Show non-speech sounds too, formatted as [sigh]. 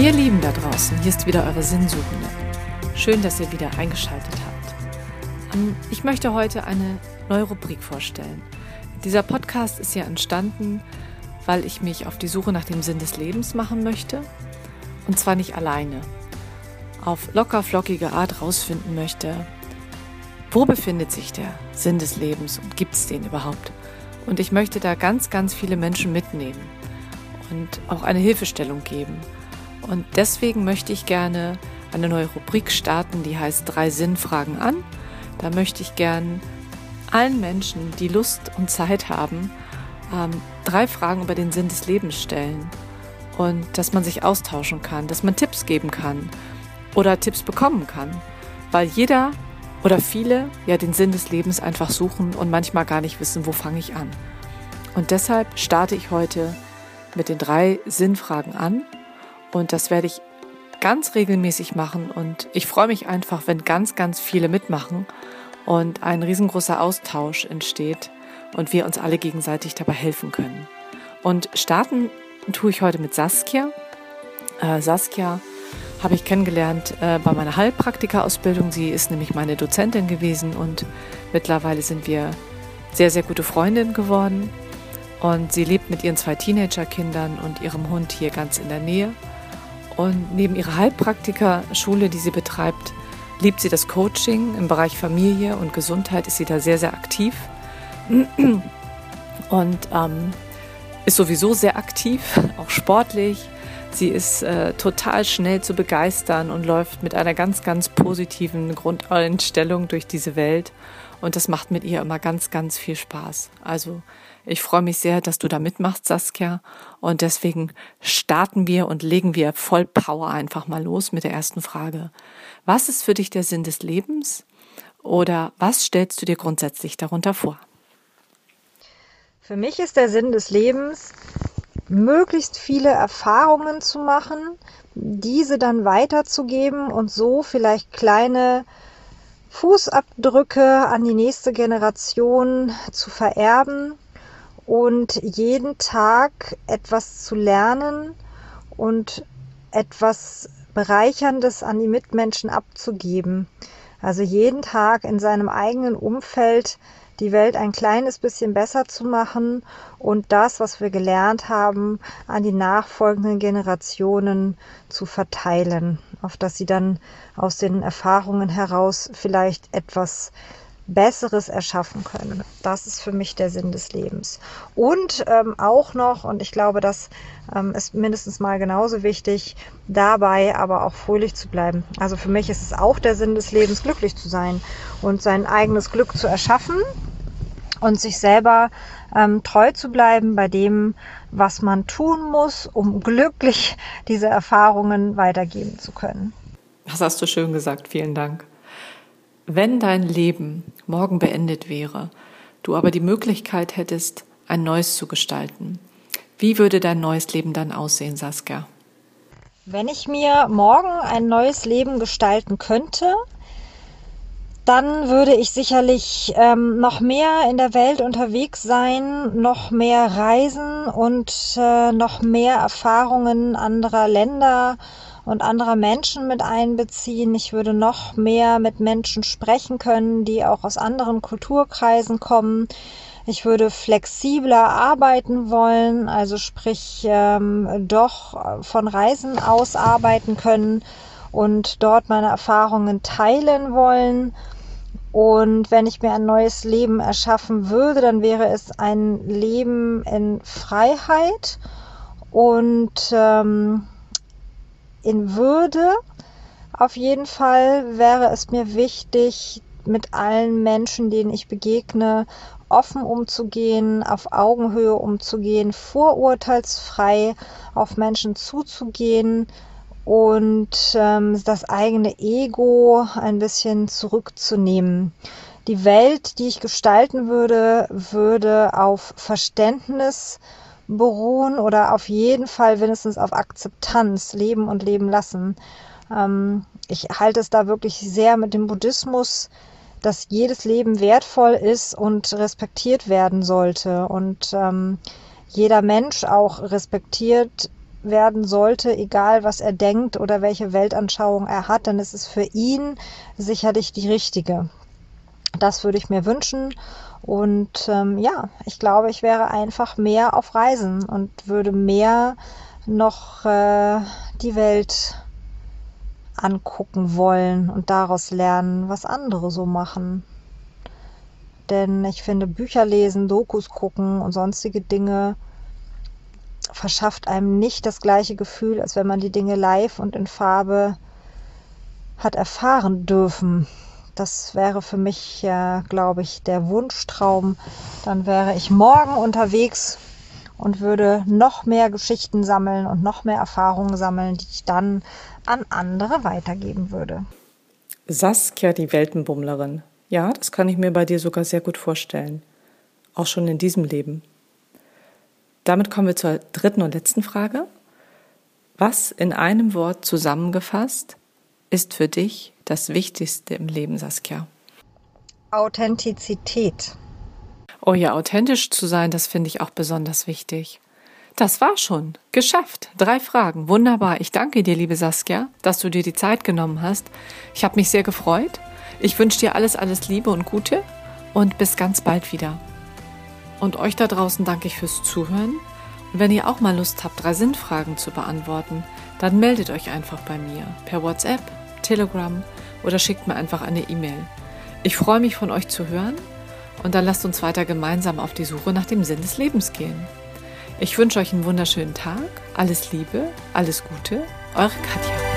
Ihr Lieben da draußen, hier ist wieder eure Sinnsuchende. Schön, dass ihr wieder eingeschaltet habt. Ähm, ich möchte heute eine neue Rubrik vorstellen. Dieser Podcast ist ja entstanden, weil ich mich auf die Suche nach dem Sinn des Lebens machen möchte. Und zwar nicht alleine. Auf locker flockige Art rausfinden möchte, wo befindet sich der Sinn des Lebens und gibt es den überhaupt? Und ich möchte da ganz, ganz viele Menschen mitnehmen und auch eine Hilfestellung geben und deswegen möchte ich gerne eine neue Rubrik starten, die heißt Drei Sinnfragen an. Da möchte ich gern allen Menschen, die Lust und Zeit haben, ähm, drei Fragen über den Sinn des Lebens stellen. Und dass man sich austauschen kann, dass man Tipps geben kann oder Tipps bekommen kann. Weil jeder oder viele ja den Sinn des Lebens einfach suchen und manchmal gar nicht wissen, wo fange ich an. Und deshalb starte ich heute mit den drei Sinnfragen an und das werde ich ganz regelmäßig machen. Und ich freue mich einfach, wenn ganz, ganz viele mitmachen und ein riesengroßer Austausch entsteht und wir uns alle gegenseitig dabei helfen können. Und starten tue ich heute mit Saskia. Äh, Saskia habe ich kennengelernt äh, bei meiner Heilpraktika-Ausbildung. Sie ist nämlich meine Dozentin gewesen und mittlerweile sind wir sehr, sehr gute Freundinnen geworden. Und sie lebt mit ihren zwei Teenagerkindern und ihrem Hund hier ganz in der Nähe. Und neben ihrer Heilpraktikerschule, die sie betreibt, liebt sie das Coaching im Bereich Familie und Gesundheit, ist sie da sehr, sehr aktiv. Und ähm, ist sowieso sehr aktiv, auch sportlich. Sie ist äh, total schnell zu begeistern und läuft mit einer ganz, ganz positiven Grundeinstellung durch diese Welt. Und das macht mit ihr immer ganz, ganz viel Spaß. Also ich freue mich sehr, dass du da mitmachst, Saskia. Und deswegen starten wir und legen wir voll Power einfach mal los mit der ersten Frage. Was ist für dich der Sinn des Lebens? Oder was stellst du dir grundsätzlich darunter vor? Für mich ist der Sinn des Lebens, möglichst viele Erfahrungen zu machen, diese dann weiterzugeben und so vielleicht kleine Fußabdrücke an die nächste Generation zu vererben und jeden Tag etwas zu lernen und etwas Bereicherndes an die Mitmenschen abzugeben. Also jeden Tag in seinem eigenen Umfeld die Welt ein kleines bisschen besser zu machen und das, was wir gelernt haben, an die nachfolgenden Generationen zu verteilen, auf dass sie dann aus den Erfahrungen heraus vielleicht etwas Besseres erschaffen können. Das ist für mich der Sinn des Lebens. Und ähm, auch noch, und ich glaube, das ähm, ist mindestens mal genauso wichtig, dabei aber auch fröhlich zu bleiben. Also für mich ist es auch der Sinn des Lebens, glücklich zu sein und sein eigenes Glück zu erschaffen und sich selber ähm, treu zu bleiben bei dem, was man tun muss, um glücklich [laughs] diese Erfahrungen weitergeben zu können. Das hast du schön gesagt. Vielen Dank. Wenn dein Leben morgen beendet wäre, du aber die Möglichkeit hättest, ein neues zu gestalten, wie würde dein neues Leben dann aussehen, Saskia? Wenn ich mir morgen ein neues Leben gestalten könnte, dann würde ich sicherlich ähm, noch mehr in der Welt unterwegs sein, noch mehr reisen und äh, noch mehr Erfahrungen anderer Länder und anderer Menschen mit einbeziehen. Ich würde noch mehr mit Menschen sprechen können, die auch aus anderen Kulturkreisen kommen. Ich würde flexibler arbeiten wollen, also sprich ähm, doch von Reisen aus arbeiten können und dort meine Erfahrungen teilen wollen. Und wenn ich mir ein neues Leben erschaffen würde, dann wäre es ein Leben in Freiheit und ähm, in Würde. Auf jeden Fall wäre es mir wichtig, mit allen Menschen, denen ich begegne, offen umzugehen, auf Augenhöhe umzugehen, vorurteilsfrei auf Menschen zuzugehen und ähm, das eigene Ego ein bisschen zurückzunehmen. Die Welt, die ich gestalten würde, würde auf Verständnis beruhen oder auf jeden Fall mindestens auf Akzeptanz leben und leben lassen. Ähm, ich halte es da wirklich sehr mit dem Buddhismus, dass jedes Leben wertvoll ist und respektiert werden sollte und ähm, jeder Mensch auch respektiert werden sollte, egal was er denkt oder welche Weltanschauung er hat, dann ist es für ihn sicherlich die richtige. Das würde ich mir wünschen. Und ähm, ja, ich glaube, ich wäre einfach mehr auf Reisen und würde mehr noch äh, die Welt angucken wollen und daraus lernen, was andere so machen. Denn ich finde, Bücher lesen, Dokus gucken und sonstige Dinge verschafft einem nicht das gleiche Gefühl, als wenn man die Dinge live und in Farbe hat erfahren dürfen. Das wäre für mich, ja, glaube ich, der Wunschtraum. Dann wäre ich morgen unterwegs und würde noch mehr Geschichten sammeln und noch mehr Erfahrungen sammeln, die ich dann an andere weitergeben würde. Saskia, die Weltenbummlerin. Ja, das kann ich mir bei dir sogar sehr gut vorstellen. Auch schon in diesem Leben. Damit kommen wir zur dritten und letzten Frage. Was in einem Wort zusammengefasst ist für dich das Wichtigste im Leben, Saskia? Authentizität. Oh ja, authentisch zu sein, das finde ich auch besonders wichtig. Das war schon. Geschafft. Drei Fragen. Wunderbar. Ich danke dir, liebe Saskia, dass du dir die Zeit genommen hast. Ich habe mich sehr gefreut. Ich wünsche dir alles, alles Liebe und Gute und bis ganz bald wieder. Und euch da draußen danke ich fürs Zuhören. Und wenn ihr auch mal Lust habt, drei Sinnfragen zu beantworten, dann meldet euch einfach bei mir per WhatsApp, Telegram oder schickt mir einfach eine E-Mail. Ich freue mich von euch zu hören und dann lasst uns weiter gemeinsam auf die Suche nach dem Sinn des Lebens gehen. Ich wünsche euch einen wunderschönen Tag, alles Liebe, alles Gute, eure Katja.